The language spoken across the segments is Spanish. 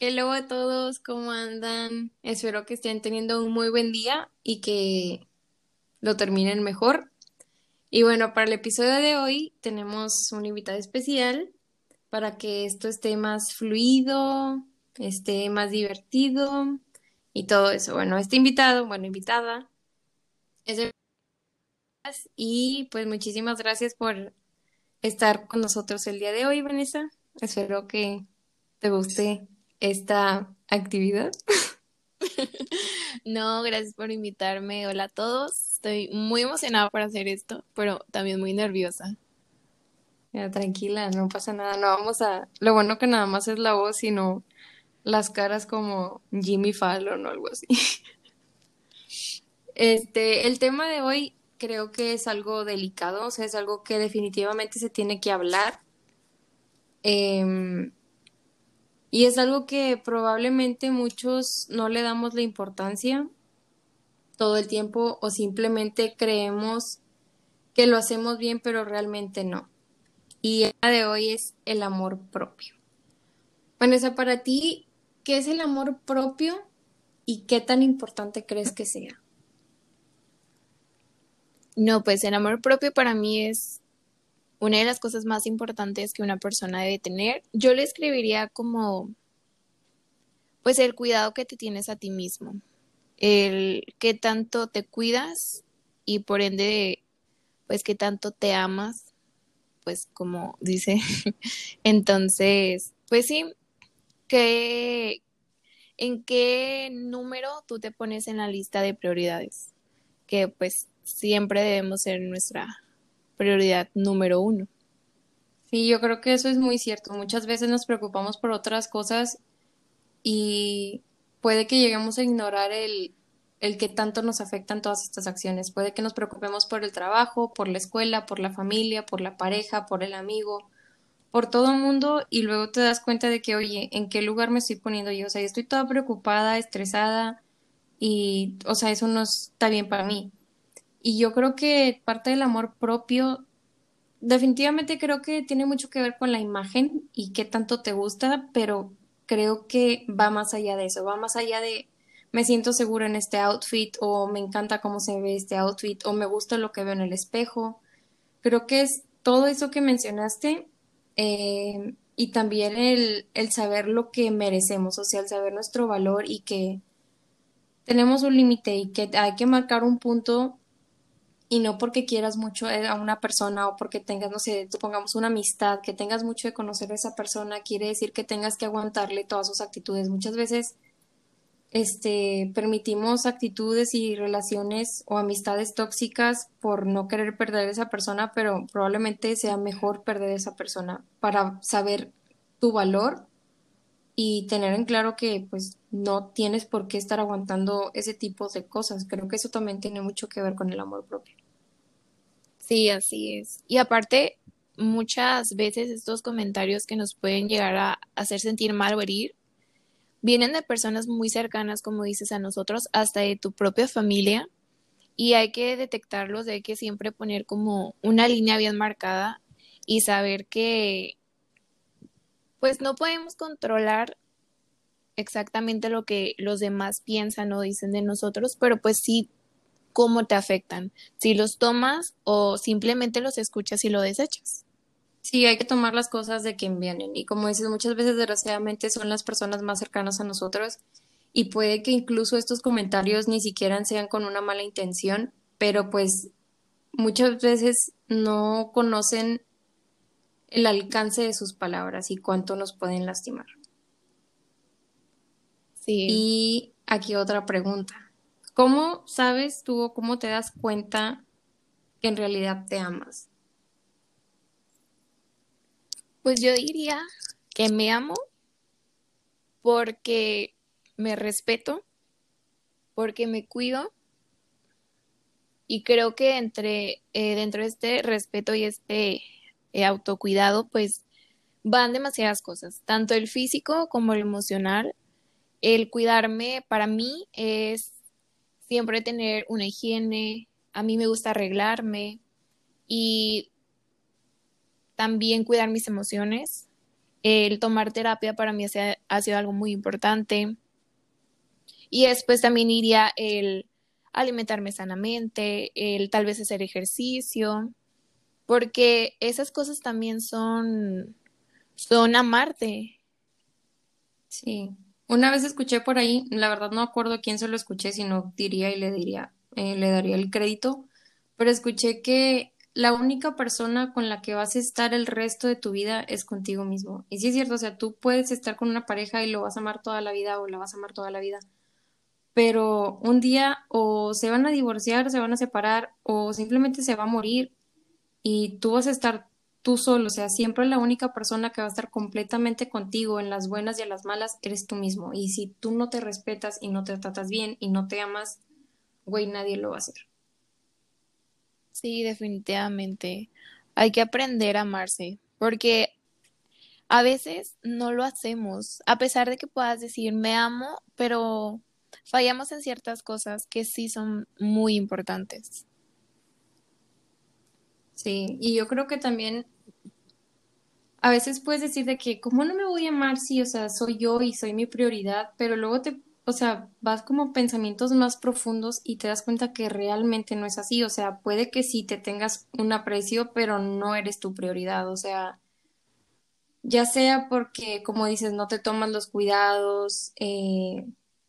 Hello a todos, ¿cómo andan? Espero que estén teniendo un muy buen día y que lo terminen mejor. Y bueno, para el episodio de hoy tenemos un invitado especial para que esto esté más fluido, esté más divertido y todo eso. Bueno, este invitado, bueno, invitada, es de... Y pues muchísimas gracias por estar con nosotros el día de hoy, Vanessa. Espero que te guste esta actividad. No, gracias por invitarme. Hola a todos. Estoy muy emocionada por hacer esto, pero también muy nerviosa. Ya, tranquila, no pasa nada. No vamos a. Lo bueno que nada más es la voz, sino las caras como Jimmy Fallon o algo así. Este, el tema de hoy creo que es algo delicado, o sea, es algo que definitivamente se tiene que hablar. Em, y es algo que probablemente muchos no le damos la importancia todo el tiempo o simplemente creemos que lo hacemos bien, pero realmente no. Y el de hoy es el amor propio. Vanessa, para ti, ¿qué es el amor propio y qué tan importante crees que sea? No, pues el amor propio para mí es una de las cosas más importantes que una persona debe tener. Yo le escribiría como, pues el cuidado que te tienes a ti mismo, el qué tanto te cuidas y por ende, pues qué tanto te amas, pues como dice. Entonces, pues sí, que en qué número tú te pones en la lista de prioridades, que pues siempre debemos ser nuestra prioridad número uno. Sí, yo creo que eso es muy cierto. Muchas veces nos preocupamos por otras cosas y puede que lleguemos a ignorar el, el que tanto nos afectan todas estas acciones. Puede que nos preocupemos por el trabajo, por la escuela, por la familia, por la pareja, por el amigo, por todo el mundo y luego te das cuenta de que, oye, ¿en qué lugar me estoy poniendo yo? O sea, estoy toda preocupada, estresada y, o sea, eso no está bien para mí. Y yo creo que parte del amor propio, definitivamente creo que tiene mucho que ver con la imagen y qué tanto te gusta, pero creo que va más allá de eso, va más allá de me siento segura en este outfit o me encanta cómo se ve este outfit o me gusta lo que veo en el espejo. Creo que es todo eso que mencionaste eh, y también el, el saber lo que merecemos, o sea, el saber nuestro valor y que tenemos un límite y que hay que marcar un punto y no porque quieras mucho eh, a una persona o porque tengas, no sé, pongamos una amistad, que tengas mucho de conocer a esa persona, quiere decir que tengas que aguantarle todas sus actitudes. Muchas veces este, permitimos actitudes y relaciones o amistades tóxicas por no querer perder a esa persona, pero probablemente sea mejor perder a esa persona para saber tu valor y tener en claro que pues no tienes por qué estar aguantando ese tipo de cosas. Creo que eso también tiene mucho que ver con el amor propio. Sí, así es. Y aparte, muchas veces estos comentarios que nos pueden llegar a hacer sentir mal o herir, vienen de personas muy cercanas, como dices, a nosotros, hasta de tu propia familia. Y hay que detectarlos, hay que siempre poner como una línea bien marcada y saber que pues no podemos controlar exactamente lo que los demás piensan o dicen de nosotros, pero pues sí cómo te afectan, si los tomas o simplemente los escuchas y lo desechas. Sí, hay que tomar las cosas de quien vienen y como dices, muchas veces desgraciadamente son las personas más cercanas a nosotros y puede que incluso estos comentarios ni siquiera sean con una mala intención, pero pues muchas veces no conocen el alcance de sus palabras y cuánto nos pueden lastimar. Sí. Y aquí otra pregunta. ¿Cómo sabes tú o cómo te das cuenta que en realidad te amas? Pues yo diría que me amo porque me respeto, porque me cuido y creo que entre eh, dentro de este respeto y este eh, autocuidado, pues van demasiadas cosas, tanto el físico como el emocional. El cuidarme para mí es siempre tener una higiene, a mí me gusta arreglarme y también cuidar mis emociones El tomar terapia para mí ha sido algo muy importante. Y después también iría el alimentarme sanamente, el tal vez hacer ejercicio, porque esas cosas también son, son amarte. Sí. Una vez escuché por ahí, la verdad no acuerdo quién se lo escuché, si no diría y le diría, eh, le daría el crédito, pero escuché que la única persona con la que vas a estar el resto de tu vida es contigo mismo. Y sí es cierto, o sea, tú puedes estar con una pareja y lo vas a amar toda la vida o la vas a amar toda la vida, pero un día o se van a divorciar, se van a separar o simplemente se va a morir y tú vas a estar tú solo, o sea, siempre la única persona que va a estar completamente contigo en las buenas y en las malas eres tú mismo. Y si tú no te respetas y no te tratas bien y no te amas, güey, nadie lo va a hacer. Sí, definitivamente. Hay que aprender a amarse, porque a veces no lo hacemos, a pesar de que puedas decir me amo, pero fallamos en ciertas cosas que sí son muy importantes. Sí, y yo creo que también a veces puedes decir de que, ¿cómo no me voy a amar si, o sea, soy yo y soy mi prioridad? Pero luego te, o sea, vas como pensamientos más profundos y te das cuenta que realmente no es así. O sea, puede que sí te tengas un aprecio, pero no eres tu prioridad. O sea, ya sea porque, como dices, no te tomas los cuidados, eh,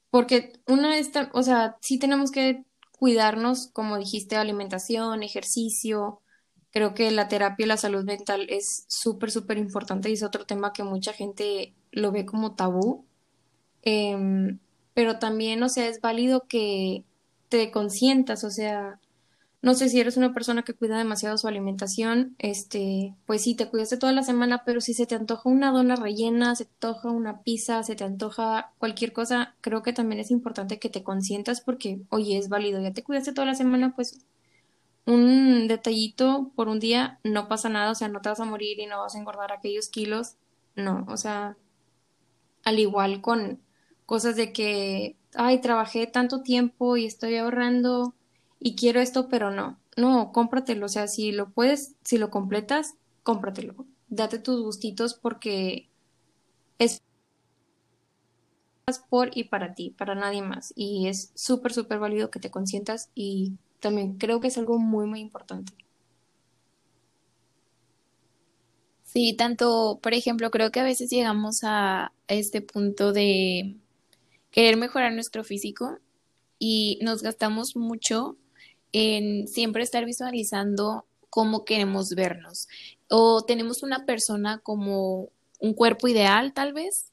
porque una esta, o sea, sí tenemos que cuidarnos, como dijiste, alimentación, ejercicio. Creo que la terapia y la salud mental es súper, súper importante y es otro tema que mucha gente lo ve como tabú. Em, pero también, o sea, es válido que te consientas, o sea, no sé si eres una persona que cuida demasiado su alimentación, este, pues sí, te cuidaste toda la semana, pero si se te antoja una dona rellena, se te antoja una pizza, se te antoja cualquier cosa, creo que también es importante que te consientas porque, oye, es válido, ya te cuidaste toda la semana, pues un detallito por un día no pasa nada, o sea, no te vas a morir y no vas a engordar aquellos kilos, no, o sea, al igual con cosas de que, ay, trabajé tanto tiempo y estoy ahorrando y quiero esto, pero no. No, cómpratelo. O sea, si lo puedes, si lo completas, cómpratelo. Date tus gustitos porque es por y para ti, para nadie más. Y es súper, súper válido que te consientas y también creo que es algo muy, muy importante. Sí, tanto, por ejemplo, creo que a veces llegamos a este punto de querer mejorar nuestro físico y nos gastamos mucho en siempre estar visualizando cómo queremos vernos. O tenemos una persona como un cuerpo ideal, tal vez,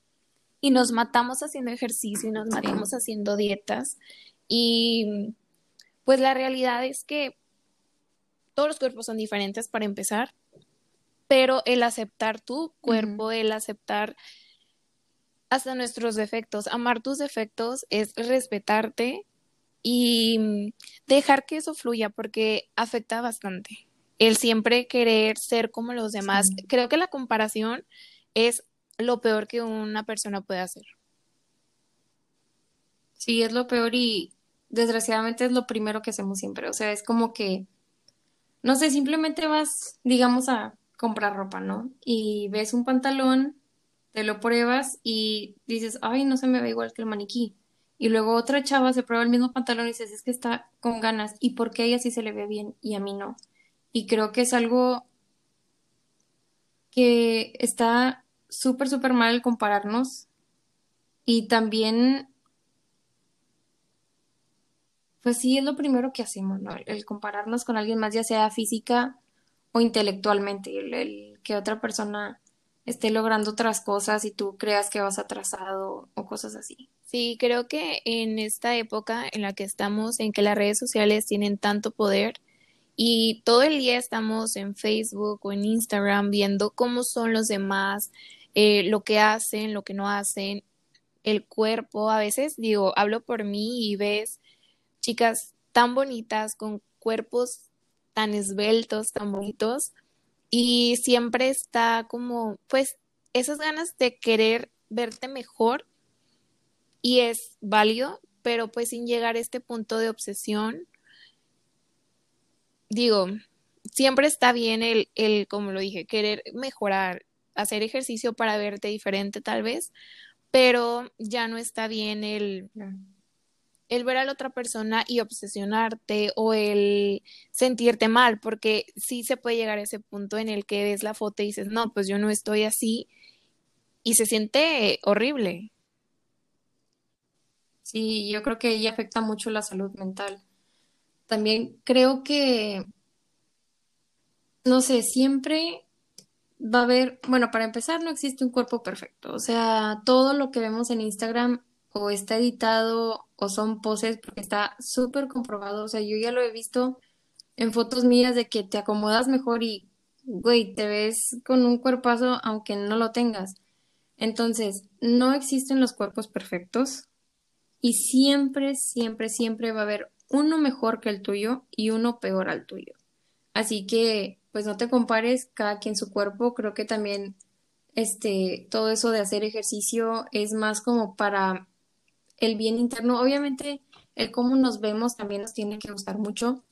y nos matamos haciendo ejercicio y nos matamos haciendo dietas. Y pues la realidad es que todos los cuerpos son diferentes para empezar, pero el aceptar tu cuerpo, el aceptar hasta nuestros defectos, amar tus defectos es respetarte y dejar que eso fluya porque afecta bastante. El siempre querer ser como los demás. Creo que la comparación es lo peor que una persona puede hacer. Sí, es lo peor y desgraciadamente es lo primero que hacemos siempre. O sea, es como que, no sé, simplemente vas, digamos, a comprar ropa, ¿no? Y ves un pantalón, te lo pruebas y dices, ay, no se me ve igual que el maniquí y luego otra chava se prueba el mismo pantalón y dices, es que está con ganas, ¿y por qué a ella sí se le ve bien y a mí no? Y creo que es algo que está súper, súper mal compararnos y también, pues sí, es lo primero que hacemos, ¿no? El compararnos con alguien más, ya sea física o intelectualmente, el que otra persona esté logrando otras cosas y tú creas que vas atrasado o cosas así. Sí, creo que en esta época en la que estamos, en que las redes sociales tienen tanto poder y todo el día estamos en Facebook o en Instagram viendo cómo son los demás, eh, lo que hacen, lo que no hacen, el cuerpo. A veces digo, hablo por mí y ves chicas tan bonitas con cuerpos tan esbeltos, tan bonitos y siempre está como, pues, esas ganas de querer verte mejor y es válido, pero pues sin llegar a este punto de obsesión, digo, siempre está bien el, el como lo dije, querer mejorar hacer ejercicio para verte diferente tal vez, pero ya no está bien el, el ver a la otra persona y obsesionarte o el sentirte mal, porque sí se puede llegar a ese punto en el que ves la foto y dices, no, pues yo no estoy así y se siente horrible. Sí, yo creo que ella afecta mucho la salud mental. También creo que, no sé, siempre va a haber, bueno, para empezar, no existe un cuerpo perfecto. O sea, todo lo que vemos en Instagram o está editado o son poses porque está súper comprobado. O sea, yo ya lo he visto en fotos mías de que te acomodas mejor y, güey, te ves con un cuerpazo aunque no lo tengas. Entonces, no existen los cuerpos perfectos y siempre, siempre, siempre va a haber uno mejor que el tuyo y uno peor al tuyo. Así que, pues no te compares, cada quien su cuerpo. Creo que también, este, todo eso de hacer ejercicio es más como para el bien interno. Obviamente, el cómo nos vemos también nos tiene que gustar mucho,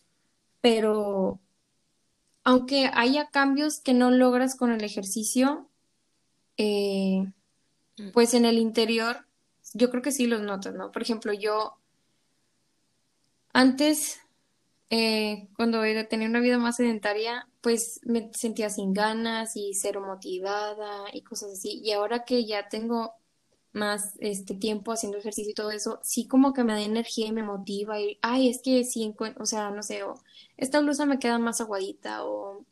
pero aunque haya cambios que no logras con el ejercicio, eh, mm. pues en el interior, yo creo que sí los notas, ¿no? Por ejemplo, yo antes, eh, cuando tenía una vida más sedentaria, pues me sentía sin ganas y cero motivada y cosas así. Y ahora que ya tengo más este tiempo haciendo ejercicio y todo eso, sí como que me da energía y me motiva y, ay, es que sí, o sea, no sé, o esta blusa me queda más aguadita o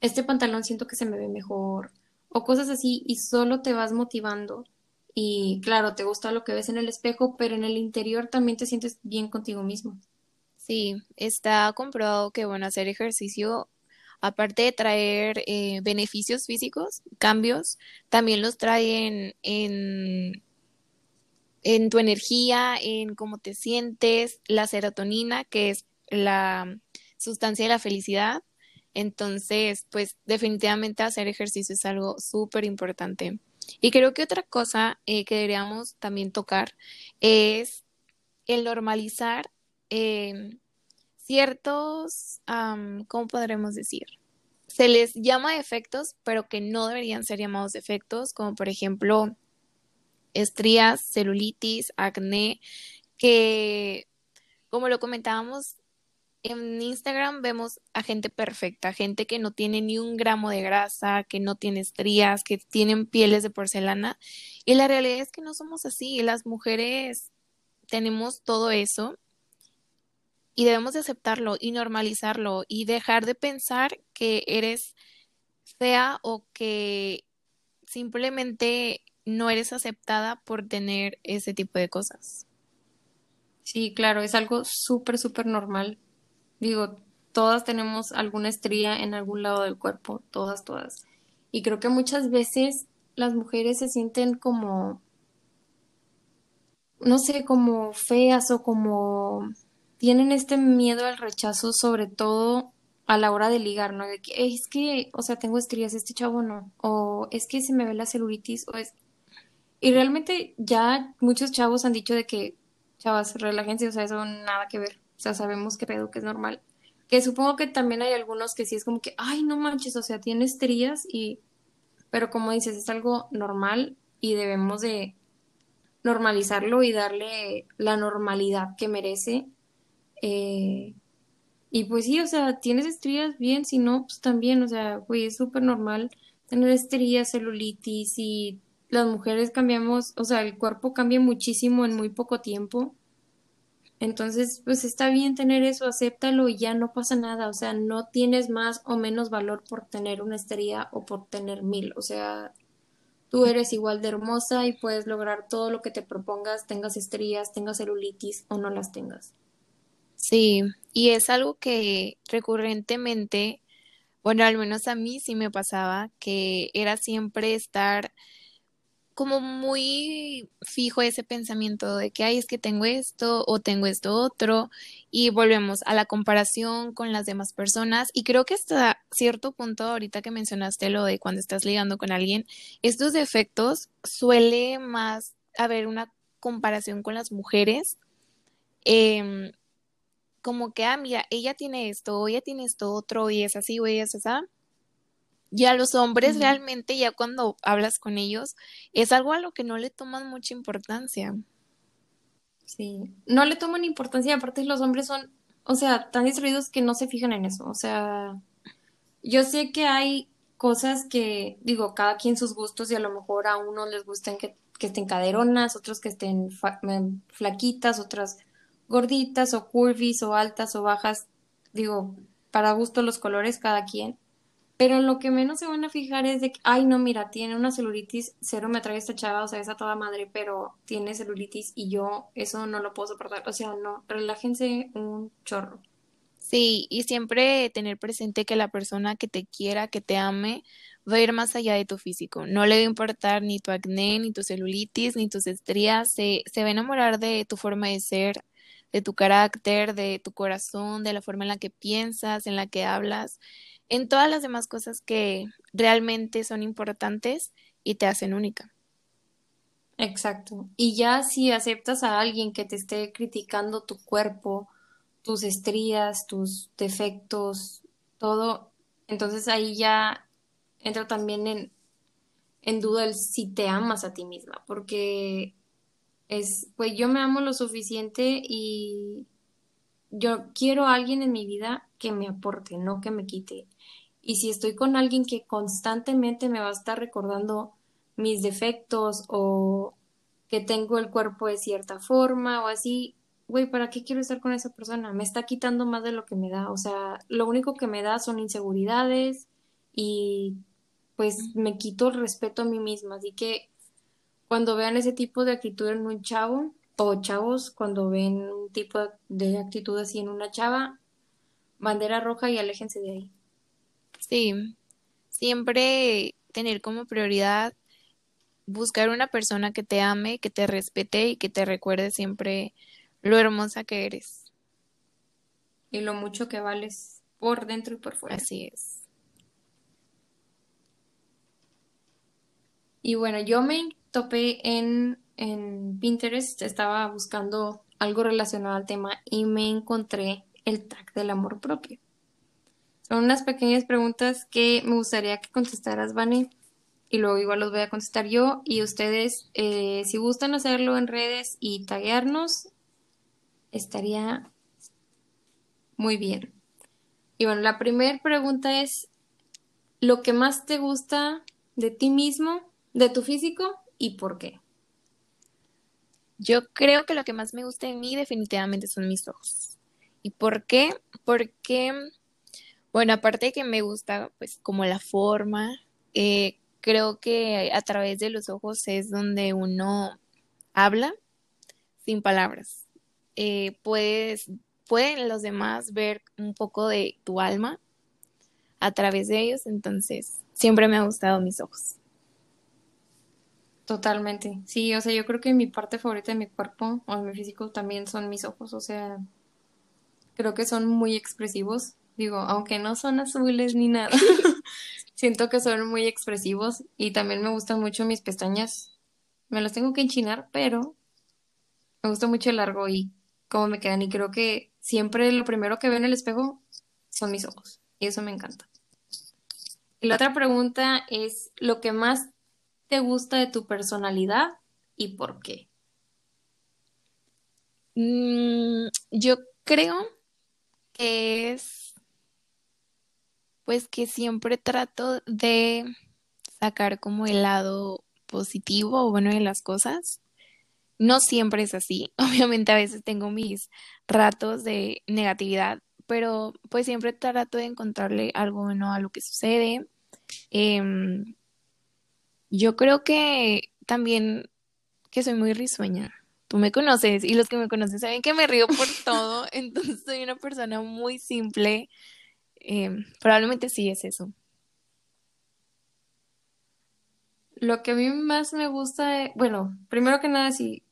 este pantalón siento que se me ve mejor o cosas así y solo te vas motivando y claro, te gusta lo que ves en el espejo, pero en el interior también te sientes bien contigo mismo. Sí, está comprobado que, bueno, hacer ejercicio, aparte de traer eh, beneficios físicos, cambios, también los traen en, en tu energía, en cómo te sientes, la serotonina, que es la sustancia de la felicidad. Entonces, pues definitivamente hacer ejercicio es algo súper importante. Y creo que otra cosa eh, que deberíamos también tocar es el normalizar em, ciertos, ¿cómo podremos decir? Se les llama defectos, pero que no deberían ser llamados defectos, como por ejemplo estrías, celulitis, acné, que como lo comentábamos en Instagram vemos a gente perfecta, gente que no tiene ni un gramo de grasa, que no tiene estrías, que tienen pieles de porcelana. Y la realidad es que no somos así. Las mujeres tenemos todo eso y debemos de aceptarlo y normalizarlo y dejar de pensar que eres fea o que simplemente no eres aceptada por tener ese tipo de cosas. Sí, claro, es algo súper, súper normal Digo, todas tenemos alguna estría en algún lado del cuerpo, todas, todas. Y creo que muchas veces las mujeres se sienten como, no sé, como feas o como tienen este miedo al rechazo, sobre todo a la hora de ligar, ¿no? De que es que, o sea, tengo estrías, este chavo no, o es que se me ve la celulitis, o es... Y realmente ya muchos chavos han dicho de que, chavas, relájense, o sea, eso nada que ver. O sea, sabemos que pedo que es normal. Que supongo que también hay algunos que sí es como que, ay, no manches, o sea, tiene estrías y... Pero como dices, es algo normal y debemos de normalizarlo y darle la normalidad que merece. Eh, y pues sí, o sea, tienes estrías bien, si no, pues también, o sea, güey, es súper normal tener estrías, celulitis y las mujeres cambiamos, o sea, el cuerpo cambia muchísimo en muy poco tiempo. Entonces, pues está bien tener eso, acéptalo y ya no pasa nada, o sea, no tienes más o menos valor por tener una estría o por tener mil, o sea, tú eres igual de hermosa y puedes lograr todo lo que te propongas, tengas estrías, tengas celulitis o no las tengas. Sí, y es algo que recurrentemente, bueno, al menos a mí sí me pasaba, que era siempre estar como muy fijo ese pensamiento de que, ay, es que tengo esto o tengo esto otro y volvemos a la comparación con las demás personas y creo que hasta cierto punto, ahorita que mencionaste lo de cuando estás ligando con alguien, estos defectos suele más haber una comparación con las mujeres. Em, como que, ah, mira, ella tiene esto, o ella tiene esto otro, y es así, o ella es así. Y a los hombres realmente ya cuando hablas con ellos es algo a lo que no le toman mucha importancia. Sí, no le toman importancia, aparte los hombres son, o sea, tan distraídos que no se fijan en eso. O sea, yo sé que hay cosas que, digo, cada quien sus gustos y a lo mejor a unos les gustan que, que estén caderonas, otros que estén flaquitas, otras gorditas o curvis o altas o bajas. Digo, para gusto los colores cada quien. Pero lo que menos se van a fijar es de que, ay, no, mira, tiene una celulitis, cero me atrae esta chava, o sea, es a toda madre, pero tiene celulitis y yo eso no lo puedo soportar. O sea, no, relájense un chorro. Sí, y siempre tener presente que la persona que te quiera, que te ame, va a ir más allá de tu físico. No le va a importar ni tu acné, ni tu celulitis, ni tus estrías. Se, se va a enamorar de tu forma de ser, de tu carácter, de tu corazón, de la forma en la que piensas, en la que hablas en todas las demás cosas que realmente son importantes y te hacen única. Exacto. Y ya si aceptas a alguien que te esté criticando tu cuerpo, tus estrías, tus defectos, todo, entonces ahí ya entra también en, en duda el si te amas a ti misma, porque es, pues yo me amo lo suficiente y yo quiero a alguien en mi vida que me aporte, no que me quite. Y si estoy con alguien que constantemente me va a estar recordando mis defectos o que tengo el cuerpo de cierta forma o así, güey, ¿para qué quiero estar con esa persona? Me está quitando más de lo que me da. O sea, lo único que me da son inseguridades y pues me quito el respeto a mí misma. Así que cuando vean ese tipo de actitud en un chavo o chavos, cuando ven un tipo de actitud así en una chava, bandera roja y aléjense de ahí. Sí, siempre tener como prioridad buscar una persona que te ame, que te respete y que te recuerde siempre lo hermosa que eres. Y lo mucho que vales por dentro y por fuera. Así es. Y bueno, yo me topé en, Pinterest, estaba buscando algo relacionado al tema y me encontré el tag del amor propio. Son unas pequeñas preguntas que me gustaría que contestaras, Vane, y luego igual los voy a contestar yo. Y ustedes, eh, si gustan hacerlo en redes y taguearnos, estaría muy bien. Y bueno, la primera pregunta es, ¿lo que más te gusta de ti mismo, de tu físico y por qué? Yo creo que lo que más me gusta de mí definitivamente son mis ojos. ¿Y por qué? Porque bueno, aparte de que me gusta, pues, como la forma, eh, creo que a través de los ojos es donde uno habla sin palabras. Eh, puedes, pueden los demás ver un poco de tu alma a través de ellos, entonces siempre me ha gustado mis ojos. Totalmente. Sí, o sea, yo creo que mi parte favorita de mi cuerpo o de mi físico también son mis ojos, o sea, creo que son muy expresivos Digo, aunque no son azules ni nada, siento que son muy expresivos y también me gustan mucho mis pestañas. Me las tengo que enchinar, pero me gusta mucho el largo y cómo me quedan. Y creo que siempre lo primero que veo en el espejo son mis ojos. Y eso me encanta. La otra pregunta es, ¿lo que más te gusta de tu personalidad y por qué? Mm, yo creo que es pues que siempre trato de sacar como el lado positivo o bueno de las cosas. No siempre es así, obviamente a veces tengo mis ratos de negatividad, pero pues siempre trato de encontrarle algo bueno a lo que sucede. Em, yo creo que también que soy muy risueña. Tú me conoces y los que me conocen saben que me río por todo, entonces soy una persona muy simple, Em, probablemente sí es eso. Lo que a mí más me gusta, bueno, primero que nada, sí,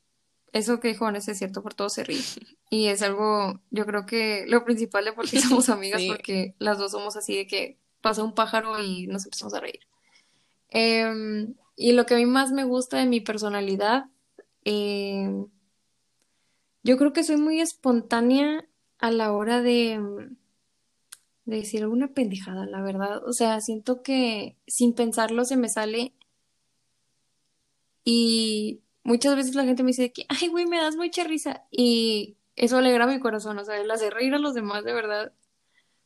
eso que dijo Vanessa es cierto, por todo se ríe. Y es algo, yo creo que lo principal de por qué somos amigas, porque las dos somos así de que pasa un pájaro y nos empezamos a reír. Em, y lo que a mí más me gusta de mi personalidad, em, yo creo que soy muy espontánea a la hora de de decir alguna pendejada, la verdad. O sea, siento que sin pensarlo se me sale y muchas veces la gente me dice que, ay, güey, me das mucha risa y eso alegra mi corazón, o sea, el hacer reír a los demás de verdad.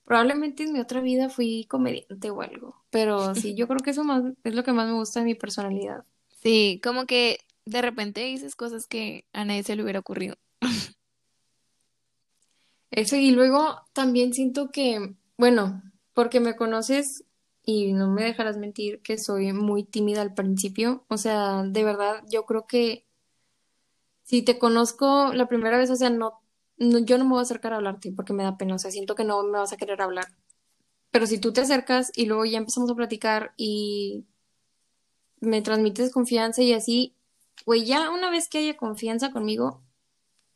Probablemente en mi otra vida fui comediante o algo, pero sí, yo creo que eso más es lo que más me gusta de mi personalidad. Sí, como que de repente dices cosas que a nadie se le hubiera ocurrido. Eso, y luego también siento que, bueno, porque me conoces y no me dejarás mentir que soy muy tímida al principio. O sea, de verdad, yo creo que si te conozco la primera vez, o sea, no, no- yo no me voy a acercar a hablarte porque me da pena. O sea, siento que no me vas a querer hablar. Pero si tú te acercas y luego ya empezamos a platicar y me transmites confianza y así, güey, ya una vez que haya confianza conmigo,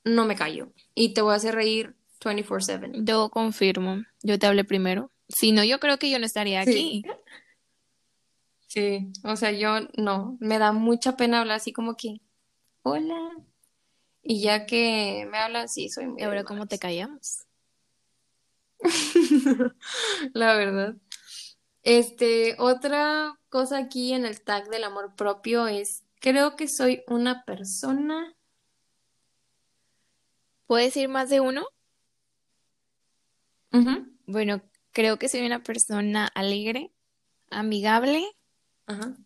no me callo. Y te voy a hacer reír 24/7. Yo confirmo, yo te hablé primero. Si no, yo creo que yo no estaría Sí. aquí. Sí, o sea, yo no, me da mucha pena hablar así como que, hola. Y ya que me hablan, sí, soy muy Y ahora, ¿cómo te callamos? La verdad. Este, otra cosa aquí en el tag del amor propio es, creo que soy una persona. ¿Puedes decir más de uno? Bueno, creo que soy una persona alegre, amigable. Ajá.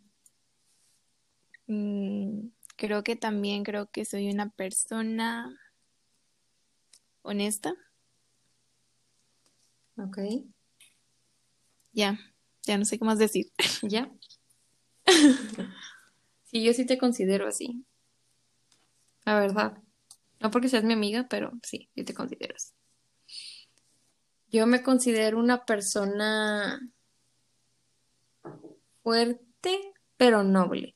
Mm, creo que también creo que soy una persona honesta. Ok. Ya, ya no sé qué más decir. ¿Ya? Sí, yo sí te considero así. La verdad. No porque seas mi amiga, pero sí, yo te considero así. Yo me considero una persona fuerte, pero noble.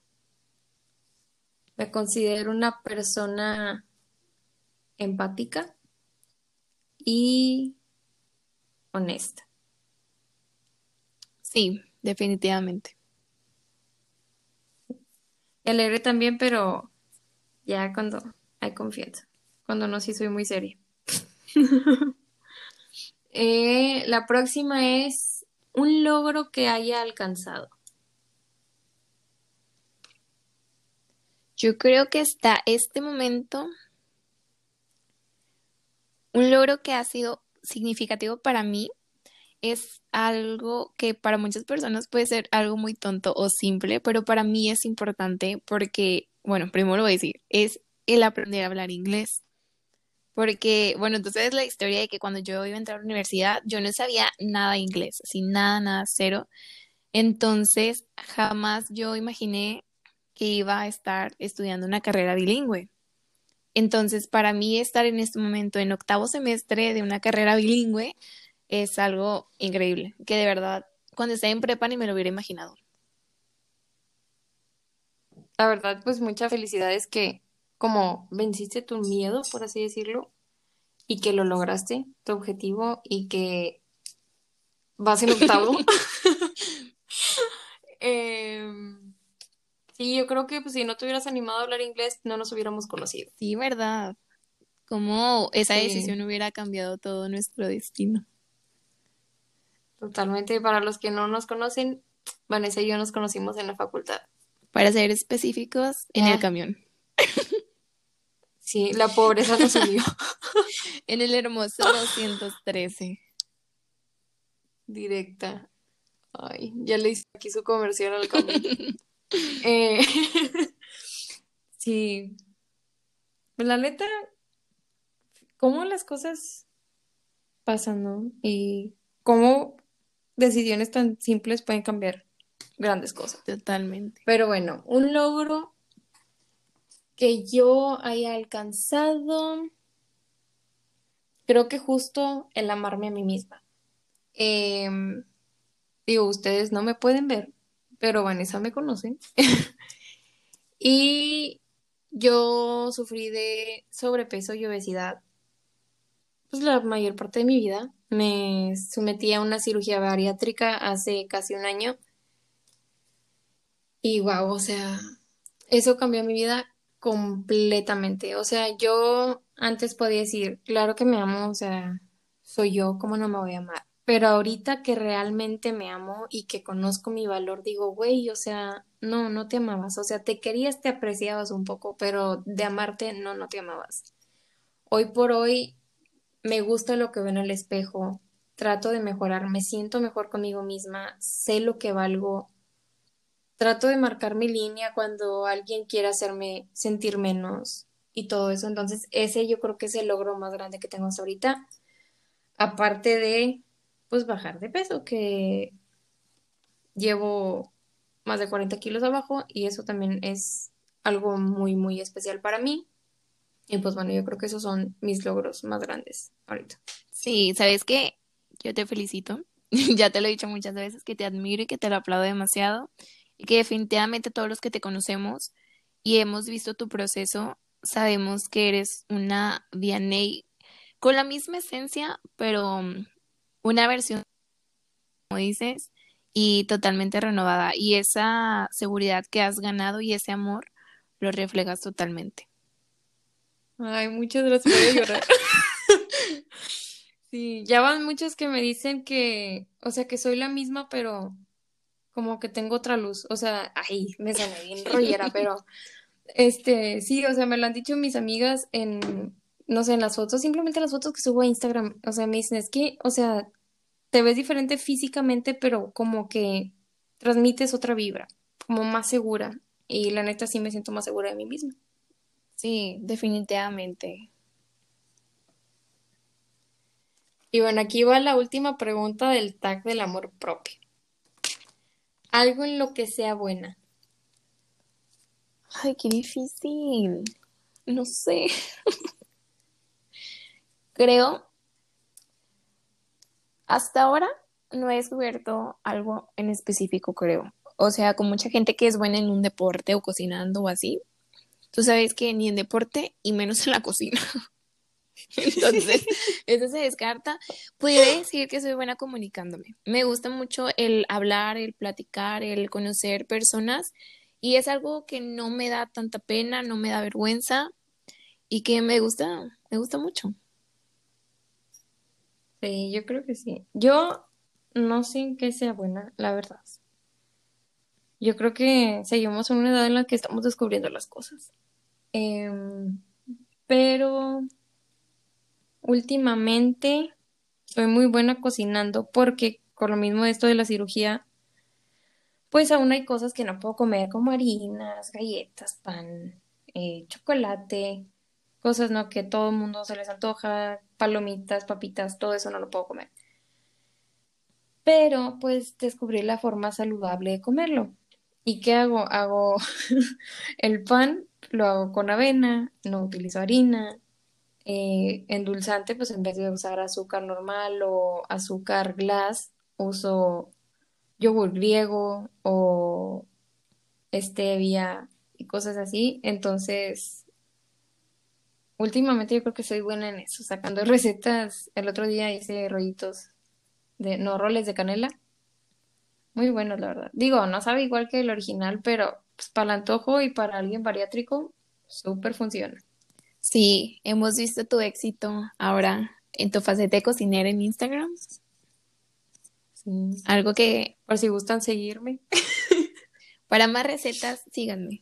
Me considero una persona empática y honesta. Sí, definitivamente. Y alegre también, pero ya cuando hay confianza. Cuando no, sí soy muy seria. Eh, la próxima es un logro que haya alcanzado. Yo creo que hasta este momento un logro que ha sido significativo para mí es algo que para muchas personas puede ser algo muy tonto o simple, pero para mí es importante porque, bueno, primero lo voy a decir, es el aprender a hablar inglés. Porque, bueno, entonces la historia de que cuando yo iba a entrar a la universidad, yo no sabía nada de inglés, así nada, nada, cero. Entonces, jamás yo imaginé que iba a estar estudiando una carrera bilingüe. Entonces, para mí estar en este momento en octavo semestre de una carrera bilingüe es algo increíble, que de verdad, cuando esté en prepa ni me lo hubiera imaginado. La verdad, pues muchas felicidades que como venciste tu miedo, por así decirlo, y que lo lograste, tu objetivo, y que vas en octavo. Em, sí, yo creo que pues, si no te hubieras animado a hablar inglés, no nos hubiéramos conocido. Sí, ¿verdad? Como esa Sí. decisión hubiera cambiado todo nuestro destino. Totalmente. Para los que no nos conocen, Vanessa y yo nos conocimos en la facultad. Para ser específicos, en el Ah. camión. Sí, la pobreza nos unió En el hermoso 213. directa. Ay, ya le hice aquí su comercial al camión. Eh, sí, pues la neta, cómo las cosas pasan, ¿no? Y cómo decisiones tan simples pueden cambiar grandes cosas. Totalmente. Pero bueno, un logro que yo haya alcanzado, creo que justo el amarme a mí misma. Em, digo, ustedes no me pueden ver, pero Vanessa me conoce. Y yo sufrí de sobrepeso y obesidad, pues la mayor parte de mi vida. Me sometí a una cirugía bariátrica hace casi un año. Y wow, o sea, eso cambió mi vida completamente. O sea, yo antes podía decir, claro que me amo, o sea, soy yo, ¿cómo no me voy a amar? Pero ahorita que realmente me amo y que conozco mi valor, digo, güey, o sea, no, no te amabas. O sea, te querías, te apreciabas un poco, pero de amarte, no, no te amabas. Hoy por hoy me gusta lo que veo en el espejo, trato de mejorar, me siento mejor conmigo misma, sé lo que valgo, trato de marcar mi línea cuando alguien quiere hacerme sentir menos y todo eso. Entonces, ese yo creo que es el logro más grande que tengo hasta ahorita. Aparte de, pues, bajar de peso, que llevo más de 40 kilos abajo y eso también es algo muy, muy especial para mí. Y pues bueno, yo creo que esos son mis logros más grandes ahorita. Sí, ¿sabes qué? Yo te felicito. ya te lo he dicho muchas veces, que te admiro y que te lo aplaudo demasiado. Y que definitivamente todos los que te conocemos y hemos visto tu proceso, sabemos que eres una Vianney con la misma esencia, pero mm, una versión, como dices, y totalmente renovada. Y esa seguridad que has ganado y ese amor lo reflejas totalmente. Ay, muchas gracias. A llorar. Sí, ya van muchos que me dicen que, o sea, que soy la misma, pero como que tengo otra luz. O sea, ay, me sale bien rollera, pero este, sí, o sea, me lo han dicho mis amigas en, no sé, en las fotos, simplemente las fotos que subo a Instagram. O sea, me dicen, es que, o sea, te ves diferente físicamente, pero como que transmites otra vibra, como más segura. Y la neta sí me siento más segura de mí misma. Sí, definitivamente. Y bueno, aquí va la última pregunta del tag del amor propio. Algo en lo que sea buena. Ay, qué difícil. No sé. Creo, hasta ahora no he descubierto algo en específico, creo. O sea, con mucha gente que es buena en un deporte o cocinando o así. Tú sabes que ni en deporte y menos en la cocina. Entonces, eso se descarta. Podría decir que soy buena comunicándome. Me gusta mucho el hablar, el platicar, el conocer personas y es algo que no me da tanta pena, no me da vergüenza y que me gusta, me gusta mucho. Sí, yo creo que sí. Yo no sé en qué sea buena, la verdad. Yo creo que seguimos en una edad en la que estamos descubriendo las cosas. Em, pero Últimamente soy muy buena cocinando porque con lo mismo de esto de la cirugía, pues aún hay cosas que no puedo comer como harinas, galletas, pan, eh, chocolate, cosas no que todo el mundo se les antoja, palomitas, papitas, todo eso no lo puedo comer. Pero pues descubrí la forma saludable de comerlo. ¿Y qué hago? Hago el pan, lo hago con avena, no utilizo harina, eh, endulzante, pues en vez de usar azúcar normal o azúcar glass, uso yogur griego o stevia y cosas así. Entonces, últimamente yo creo que soy buena en eso, sacando recetas. El otro día hice rollitos de, no, roles de canela. Muy buenos, la verdad. Digo, no sabe igual que el original, pero pues, para el antojo y para alguien bariátrico, súper funciona. Sí, hemos visto tu éxito ahora en tu faceta de cocinera en Instagram. Sí. Algo que... Por si gustan seguirme. Para más recetas, síganme.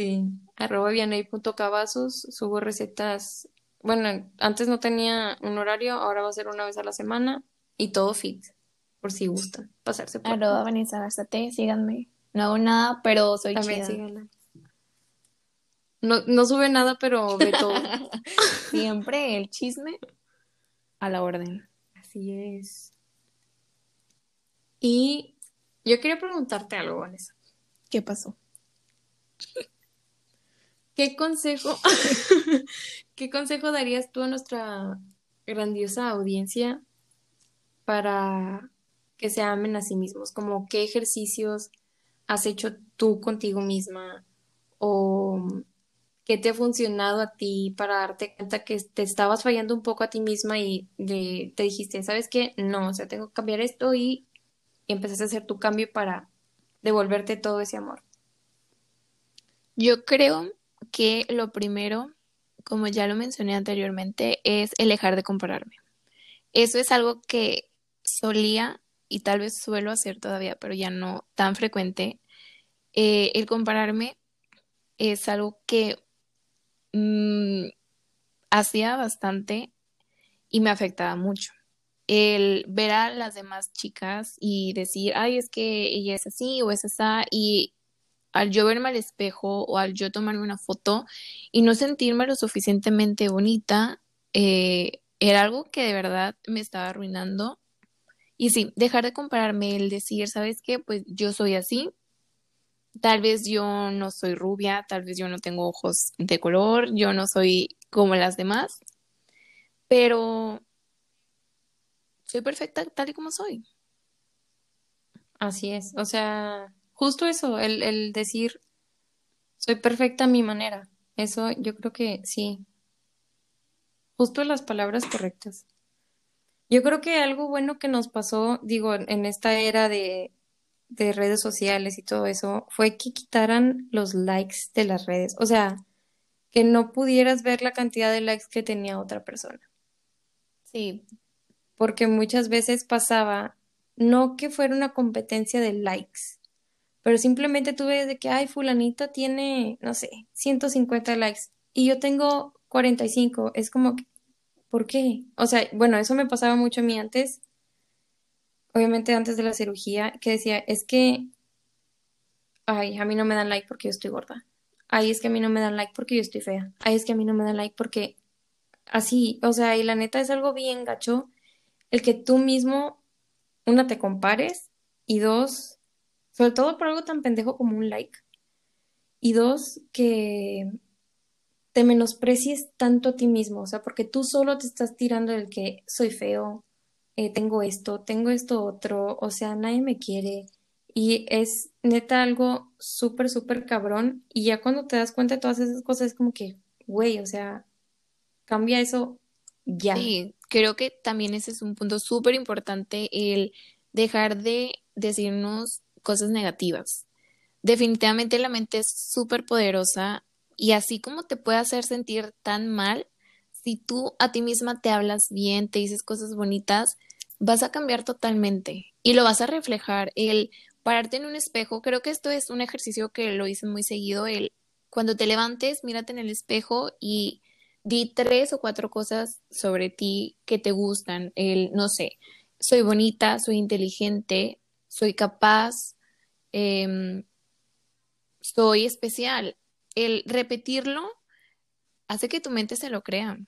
Sí, arroba vianey.cavazos, subo recetas. Bueno, antes no tenía un horario, ahora va a ser una vez a la semana y todo fit, por si gustan pasarse por Arroba Vanessa síganme. No hago nada, pero soy También Síganla. No, no sube nada, pero ve todo. Siempre el chisme a la orden. Así es. Y yo quería preguntarte algo, Vanessa. ¿Qué pasó? ¿Qué consejo, qué consejo darías tú a nuestra grandiosa audiencia para que se amen a sí mismos? Como qué ejercicios has hecho tú contigo misma o ¿Qué te ha funcionado a ti para darte cuenta que te estabas fallando un poco a ti misma y te dijiste, ¿sabes qué? No, o sea, tengo que cambiar esto y, y empezaste a hacer tu cambio para devolverte todo ese amor? Yo creo que lo primero, como ya lo mencioné anteriormente, es el dejar de compararme. Eso es algo que solía y tal vez suelo hacer todavía, pero ya no tan frecuente. Eh, el compararme es algo que mm, hacía bastante y me afectaba mucho. El ver a las demás chicas y decir, ay, es que ella es así o es así, y al yo verme al espejo o al yo tomarme una foto y no sentirme lo suficientemente bonita, eh, era algo que de verdad me estaba arruinando. Y sí, dejar de compararme, el decir, ¿sabes qué? Pues yo soy así. Tal vez yo no soy rubia, tal vez yo no tengo ojos de color, yo no soy como las demás, pero soy perfecta tal y como soy. Así es, o sea, justo eso, el, el decir, soy perfecta a mi manera, eso yo creo que sí, justo las palabras correctas. Yo creo que algo bueno que nos pasó, digo, en esta era de, de redes sociales y todo eso, fue que quitaran los likes de las redes. O sea, que no pudieras ver la cantidad de likes que tenía otra persona. Sí. Porque muchas veces pasaba, no que fuera una competencia de likes, pero simplemente tú ves de que, ay, fulanito tiene, no sé, 150 likes y yo tengo 45. Es como, ¿por qué? O sea, bueno, eso me pasaba mucho a mí antes, obviamente antes de la cirugía, que decía, es que, ay, a mí no me dan like porque yo estoy gorda ay, es que a mí no me dan like porque yo estoy fea, ay, es que a mí no me dan like porque así, o sea, y la neta es algo bien gacho el que tú mismo, una, te compares y dos, sobre todo por algo tan pendejo como un like, y dos, que te menosprecies tanto a ti mismo, o sea, porque tú solo te estás tirando el que soy feo, eh, tengo esto, tengo esto otro, o sea, nadie me quiere, y es neta algo súper, súper cabrón. Y ya cuando te das cuenta de todas esas cosas, es como que, güey, o sea, cambia eso ya. Sí, creo que también ese es un punto súper importante, el dejar de decirnos cosas negativas. Definitivamente la mente es súper poderosa y así como te puede hacer sentir tan mal, si tú a ti misma te hablas bien, te dices cosas bonitas, vas a cambiar totalmente y lo vas a reflejar. El pararte en un espejo, creo que esto es un ejercicio que lo dicen muy seguido, el cuando te levantes, mírate en el espejo y di tres o cuatro cosas sobre ti que te gustan, el, no sé, soy bonita, soy inteligente, soy capaz, em, soy especial. El repetirlo hace que tu mente se lo crea.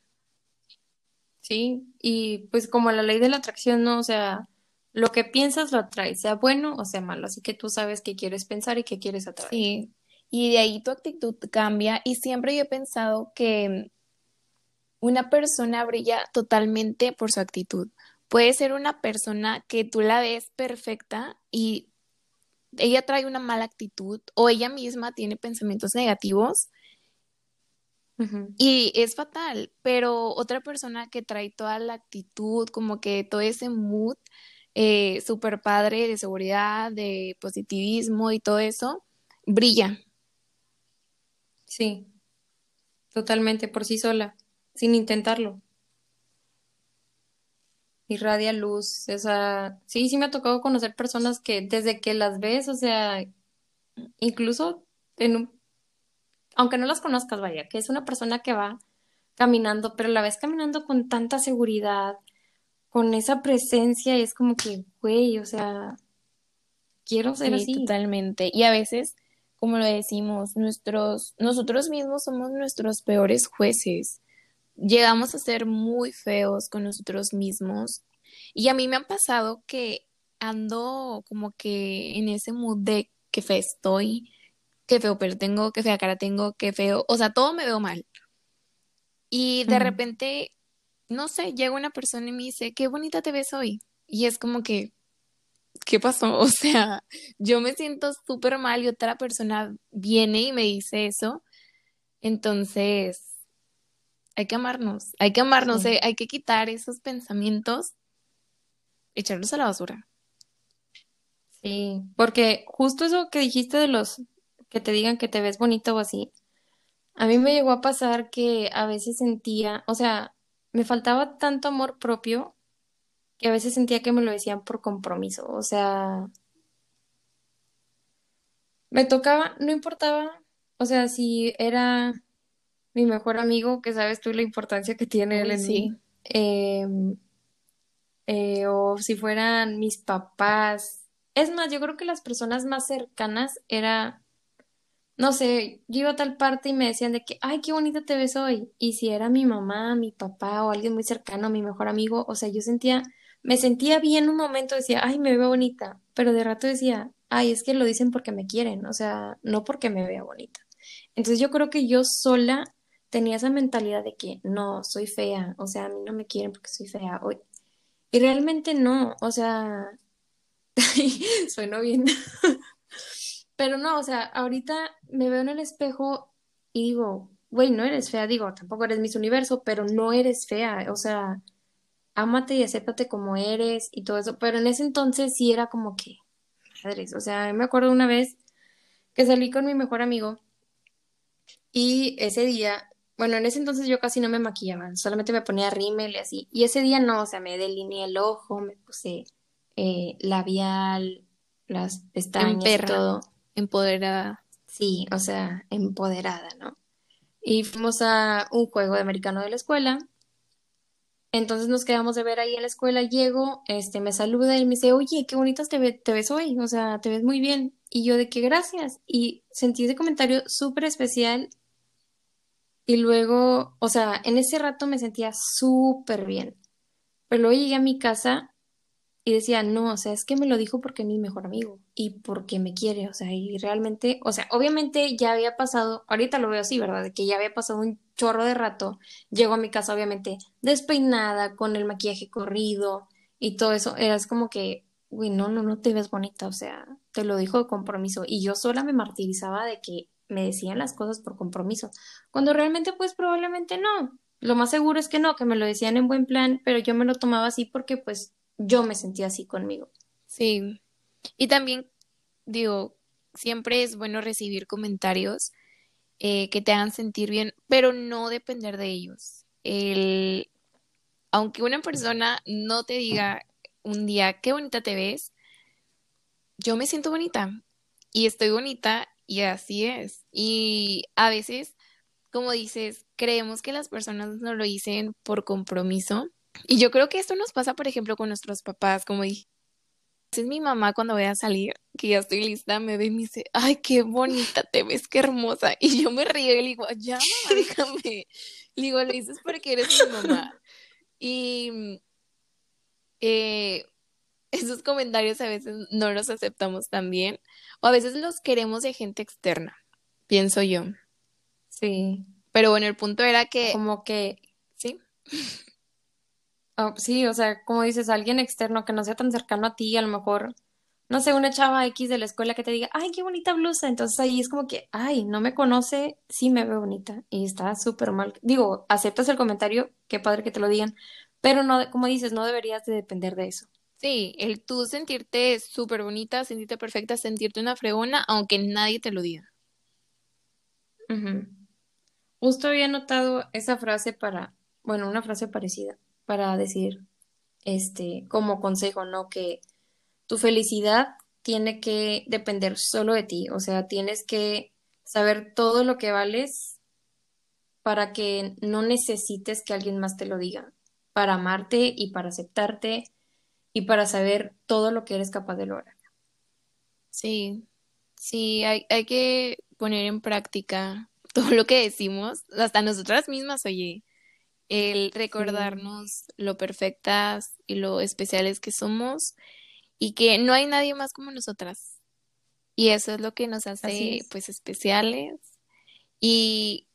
Sí, y pues como la ley de la atracción, ¿no? O sea, lo que piensas lo atraes, sea bueno o sea malo, así que tú sabes qué quieres pensar y qué quieres atraer. Sí, y de ahí tu actitud cambia y siempre yo he pensado que una persona brilla totalmente por su actitud. Puede ser una persona que tú la ves perfecta y ella trae una mala actitud o ella misma tiene pensamientos negativos y es fatal, pero otra persona que trae toda la actitud, como que todo ese mood, eh, super padre de seguridad, de positivismo y todo eso, brilla. Sí, totalmente por sí sola, sin intentarlo. Irradia luz, o sea, sí, sí me ha tocado conocer personas que desde que las ves, o sea, incluso en un, aunque no las conozcas, vaya, que es una persona que va caminando, pero la ves caminando con tanta seguridad, con esa presencia y es como que, güey, o sea, quiero ser sí, así. Totalmente. Y a veces, como lo decimos, nuestros, nosotros mismos somos nuestros peores jueces. Llegamos a ser muy feos con nosotros mismos. Y a mí me ha pasado que ando como que en ese mood de que fe estoy, qué feo pero tengo, qué fea cara tengo, qué feo, o sea, todo me veo mal. Y de repente no sé, llega una persona y me dice, qué bonita te ves hoy. Y es como que, ¿qué pasó? O sea, yo me siento súper mal y otra persona viene y me dice eso. Entonces, hay que amarnos, hay que amarnos, eh, hay que quitar esos pensamientos, echarlos a la basura. Sí, porque justo eso que dijiste de los que te digan que te ves bonita o así, a mí me llegó a pasar que a veces sentía, o sea, me faltaba tanto amor propio que a veces sentía que me lo decían por compromiso, o sea, me tocaba, no importaba, o sea, si era mi mejor amigo, que sabes tú la importancia que tiene él en sí. mí, em, eh, o si fueran mis papás. Es más, yo creo que las personas más cercanas era, no sé, yo iba a tal parte y me decían de que, ay, qué bonita te ves hoy. Y si era mi mamá, mi papá o alguien muy cercano, mi mejor amigo, o sea, yo sentía, me sentía bien un momento, decía, ay, me veo bonita, pero de rato decía, ay, es que lo dicen porque me quieren, o sea, no porque me vea bonita. Entonces yo creo que yo sola tenía esa mentalidad de que no, soy fea, o sea, a mí no me quieren porque soy fea. o- Y realmente no, o sea, sueno bien. Pero no, o sea, ahorita me veo en el espejo y digo, güey, no eres fea, digo, tampoco eres Miss Universo, pero no eres fea, o sea, ámate y acéptate como eres y todo eso. Pero en ese entonces sí era como que, madres, o sea, me acuerdo una vez que salí con mi mejor amigo. Y ese día, bueno, en ese entonces yo casi no me maquillaba, solamente me ponía rímel y así. Y ese día no, o sea, me delineé el ojo, me puse eh, labial, las En pestañas perra, todo. empoderada. Sí, o sea, empoderada, ¿no? Y fuimos a un juego de americano de la escuela. Entonces nos quedamos de ver ahí en la escuela. Llego, este, me saluda y me dice, oye, qué bonitas te, ve- te ves hoy, o sea, te ves muy bien. Y yo de que gracias. Y sentí ese comentario súper especial Y luego, o sea, en ese rato me sentía súper bien. Pero luego llegué a mi casa y decía, no, o sea, es que me lo dijo porque es mi mejor amigo y porque me quiere, o sea, y realmente, o sea, obviamente ya había pasado, ahorita lo veo así, ¿verdad? De que ya había pasado un chorro de rato. Llego a mi casa, obviamente, despeinada, con el maquillaje corrido y todo eso. Era como que, güey, no, no, no te ves bonita, o sea, te lo dijo de compromiso. Y yo sola me martirizaba de que me decían las cosas por compromiso, cuando realmente, pues probablemente no. Lo más seguro es que no, que me lo decían en buen plan, pero yo me lo tomaba así porque pues yo me sentía así conmigo. Sí. Y también, digo, siempre es bueno recibir comentarios eh, que te hagan sentir bien, pero no depender de ellos. El, aunque una persona no te diga un día qué bonita te ves, yo me siento bonita y estoy bonita y así es. Y a veces, como dices, creemos que las personas no lo dicen por compromiso. Y yo creo que esto nos pasa, por ejemplo, con nuestros papás, como dije. Es mi mamá cuando voy a salir, que ya estoy lista, me ve y me dice, ay, qué bonita te ves, qué hermosa. Y yo me río y le digo, ya, mamá, déjame. Le digo, lo dices porque eres mi mamá. Y eh, esos comentarios a veces no los aceptamos tan bien, o a veces los queremos de gente externa, pienso yo. Sí, Pero bueno, el punto era que, como que, sí, oh, sí, o sea, como dices, alguien externo que no sea tan cercano a ti, a lo mejor, no sé, una chava X de la escuela que te diga, ay, qué bonita blusa. Entonces ahí es como que, ay, no me conoce, sí me veo bonita. Y está súper mal. Digo, aceptas el comentario, qué padre que te lo digan, pero no, como dices, no deberías de depender de eso. Sí, el tú sentirte súper bonita, sentirte perfecta, sentirte una fregona, aunque nadie te lo diga. Justo había notado esa frase para, bueno, una frase parecida, para decir, este, como consejo, ¿no? Que tu felicidad tiene que depender solo de ti, o sea, tienes que saber todo lo que vales para que no necesites que alguien más te lo diga, para amarte y para aceptarte y para saber todo lo que eres capaz de lograr. Sí, sí, hay, hay que poner en práctica todo lo que decimos, hasta nosotras mismas, oye, el Sí, recordarnos lo perfectas y lo especiales que somos y que no hay nadie más como nosotras. Y eso es lo que nos hace, es. pues, especiales. Y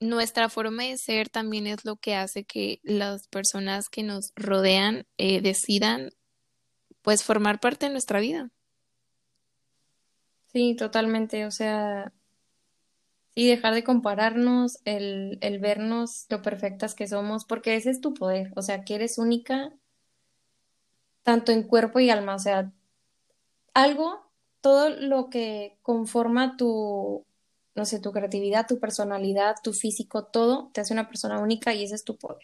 nuestra forma de ser también es lo que hace que las personas que nos rodean eh, decidan, pues, formar parte de nuestra vida. Sí, totalmente, o sea, sí, dejar de compararnos, el, el vernos lo perfectas que somos, porque ese es tu poder, o sea, que eres única tanto en cuerpo y alma, o sea, algo, todo lo que conforma tu, no sé, tu creatividad, tu personalidad, tu físico, todo te hace una persona única y ese es tu poder.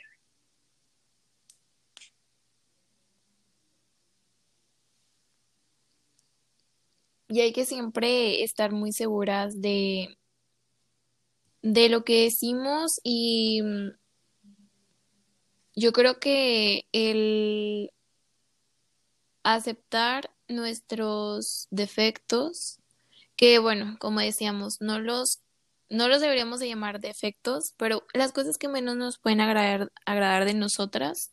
Y hay que siempre estar muy seguras de, de lo que decimos y mm, yo creo que el aceptar nuestros defectos que bueno, como decíamos, no los, no los deberíamos de llamar defectos, pero las cosas que menos nos pueden agradar, agradar de nosotras,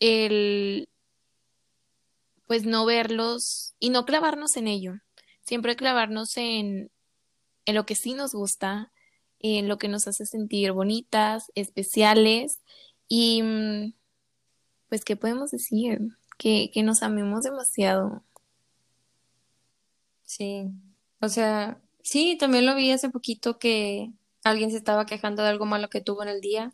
el pues no verlos y no clavarnos en ello, siempre clavarnos en, en lo que sí nos gusta, en lo que nos hace sentir bonitas, especiales y mm, pues, ¿qué podemos decir? Que, que nos amemos demasiado. Sí, o sea, sí, también lo vi hace poquito que alguien se estaba quejando de algo malo que tuvo en el día.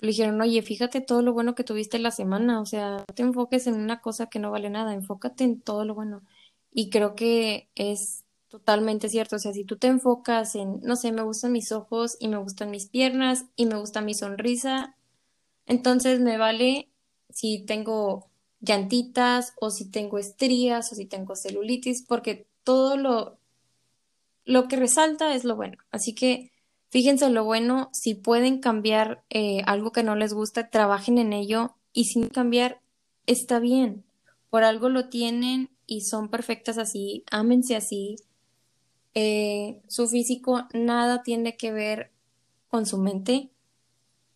Le dijeron, oye, fíjate todo lo bueno que tuviste la semana, o sea, no te enfoques en una cosa que no vale nada, enfócate en todo lo bueno. Y creo que es totalmente cierto, o sea, si tú te enfocas en, no sé, me gustan mis ojos y me gustan mis piernas y me gusta mi sonrisa, entonces me vale si tengo llantitas o si tengo estrías o si tengo celulitis, porque todo lo, lo que resalta es lo bueno. Así que fíjense lo bueno, si pueden cambiar eh, algo que no les gusta, trabajen en ello y sin cambiar, está bien. Por algo lo tienen y son perfectas así, ámense así. Eh, su físico nada tiene que ver con su mente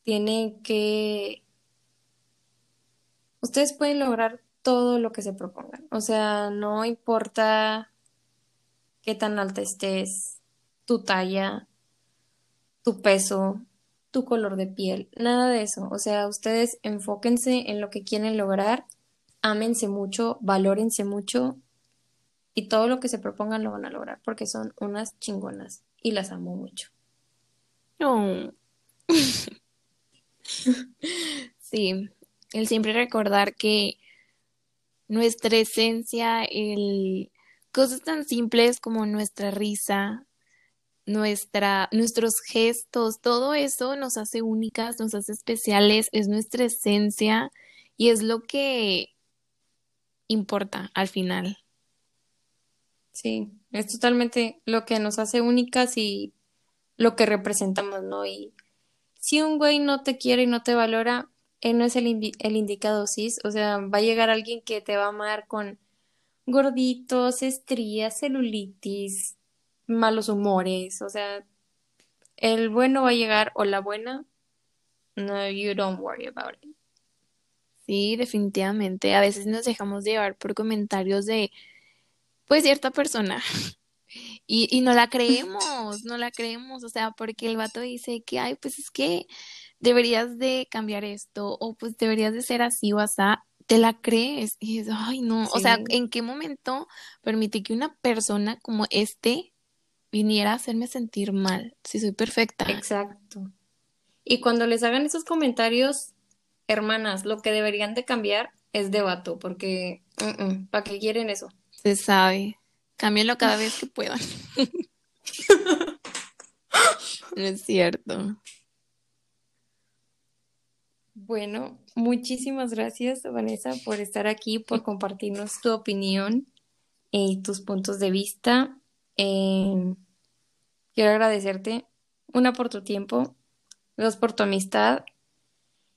tienen que... Ustedes pueden lograr todo lo que se propongan. O sea, no importa qué tan alta estés, tu talla, tu peso, tu color de piel, nada de eso. O sea, ustedes enfóquense en lo que quieren lograr, ámense mucho, valórense mucho y todo lo que se propongan lo van a lograr porque son unas chingonas y las amo mucho. No. Sí, el siempre recordar que nuestra esencia, el cosas tan simples como nuestra risa, nuestra, nuestros gestos, todo eso nos hace únicas, nos hace especiales, es nuestra esencia y es lo que importa al final. Sí, es totalmente lo que nos hace únicas y lo que representamos, ¿no? Y si un güey no te quiere y no te valora, él no es el, el indicado cis, o sea, va a llegar alguien que te va a amar con gorditos, estrías, celulitis, malos humores, o sea, el bueno va a llegar o la buena, no, you don't worry about it. Sí, definitivamente. A veces nos dejamos llevar por comentarios de, pues, cierta persona. Y, y no la creemos, no la creemos, o sea, porque el vato dice que, ay, pues es que deberías de cambiar esto, o pues deberías de ser así o así, te la crees. Y dices, ay, no, o sea, ¿en qué momento permití que una persona como este viniera a hacerme sentir mal si soy perfecta? Exacto. Y cuando les hagan esos comentarios, hermanas, lo que deberían de cambiar es de vato, porque, ¿para qué quieren eso? Se sabe. Cámbienlo cada vez que puedan. no es cierto. Bueno, muchísimas gracias, Vanessa, por estar aquí, por compartirnos tu opinión y tus puntos de vista. Eh, quiero agradecerte, una, por tu tiempo, dos, por tu amistad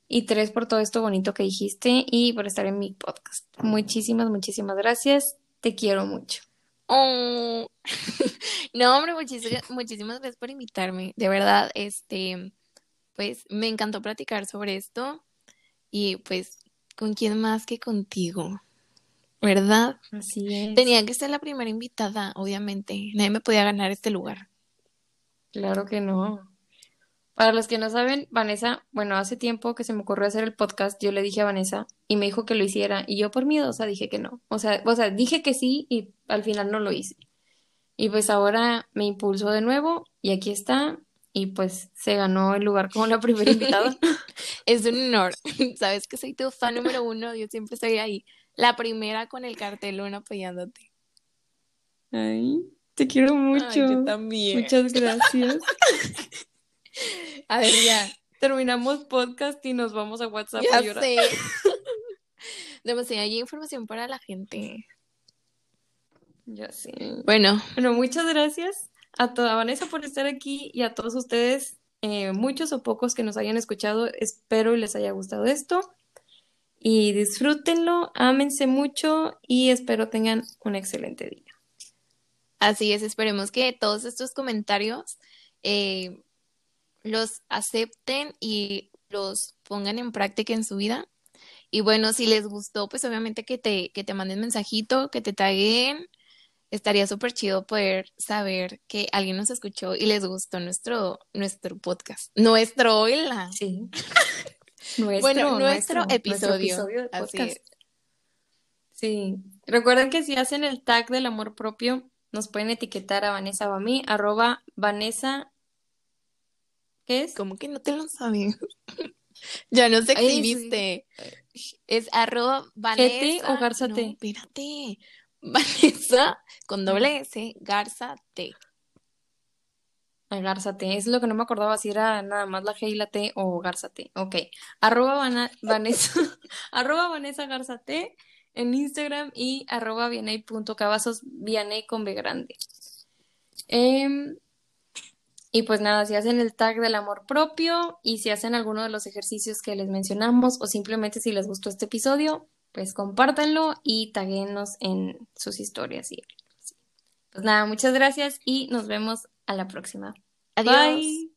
y tres, por todo esto bonito que dijiste y por estar en mi podcast. Muchísimas, muchísimas gracias. Te quiero mucho. Oh. no, hombre, muchísimas, muchísimas gracias por invitarme. De verdad, este, pues me encantó platicar sobre esto y pues, ¿con quién más que contigo? ¿Verdad? Así es. Tenía que ser la primera invitada, obviamente. Nadie me podía ganar este lugar. Claro que no. Para los que no saben, Vanessa, bueno, hace tiempo que se me ocurrió hacer el podcast, yo le dije a Vanessa y me dijo que lo hiciera y yo por miedosa dije que no. O sea, o sea, dije que sí y al final no lo hice. Y pues ahora me impulsó de nuevo y aquí está y pues se ganó el lugar como la primera invitada. es un honor. Sabes que soy tu fan número uno, yo siempre estoy ahí, la primera con el cartelón apoyándote. Ay, te quiero mucho. yo también. Muchas gracias. A ver, ya. Terminamos podcast y nos vamos a WhatsApp ya a llorar. Sé. Demasiada información para la gente. Ya sí. Bueno. Bueno, muchas gracias a toda Vanessa por estar aquí y a todos ustedes, eh, muchos o pocos que nos hayan escuchado. Espero les haya gustado esto. Y disfrútenlo, ámense mucho y espero tengan un excelente día. Así es, esperemos que todos estos comentarios eh, los acepten y los pongan en práctica en su vida. Y bueno, si les gustó, pues obviamente que te, que te manden mensajito, que te taguen estaría súper chido poder saber que alguien nos escuchó y les gustó nuestro, nuestro podcast. Nuestro, hola. Sí. nuestro, bueno, nuestro, episodio. de podcast. Sí. Recuerden que si hacen el tag del amor propio, nos pueden etiquetar a Vanessa o a mí, arroba Vanessa. ¿Qué es? ¿Cómo que no te lo sabes? ya no sé exhibiste. Es arroba Vanessa. o Garza no, espérate. Vanessa con doble S, Garza T. Garza T, es lo que no me acordaba si era nada más la G y la T o Garza T. Ok. Arroba Vanessa, arroba Vanessa Garza T en Instagram y arroba vianey.cavazos, vianey con B grande. Em, y pues nada, si hacen el tag del amor propio y si hacen alguno de los ejercicios que les mencionamos o simplemente si les gustó este episodio, pues compártanlo y taguenos en sus historias. Y... Pues nada, muchas gracias y nos vemos a la próxima. Adiós.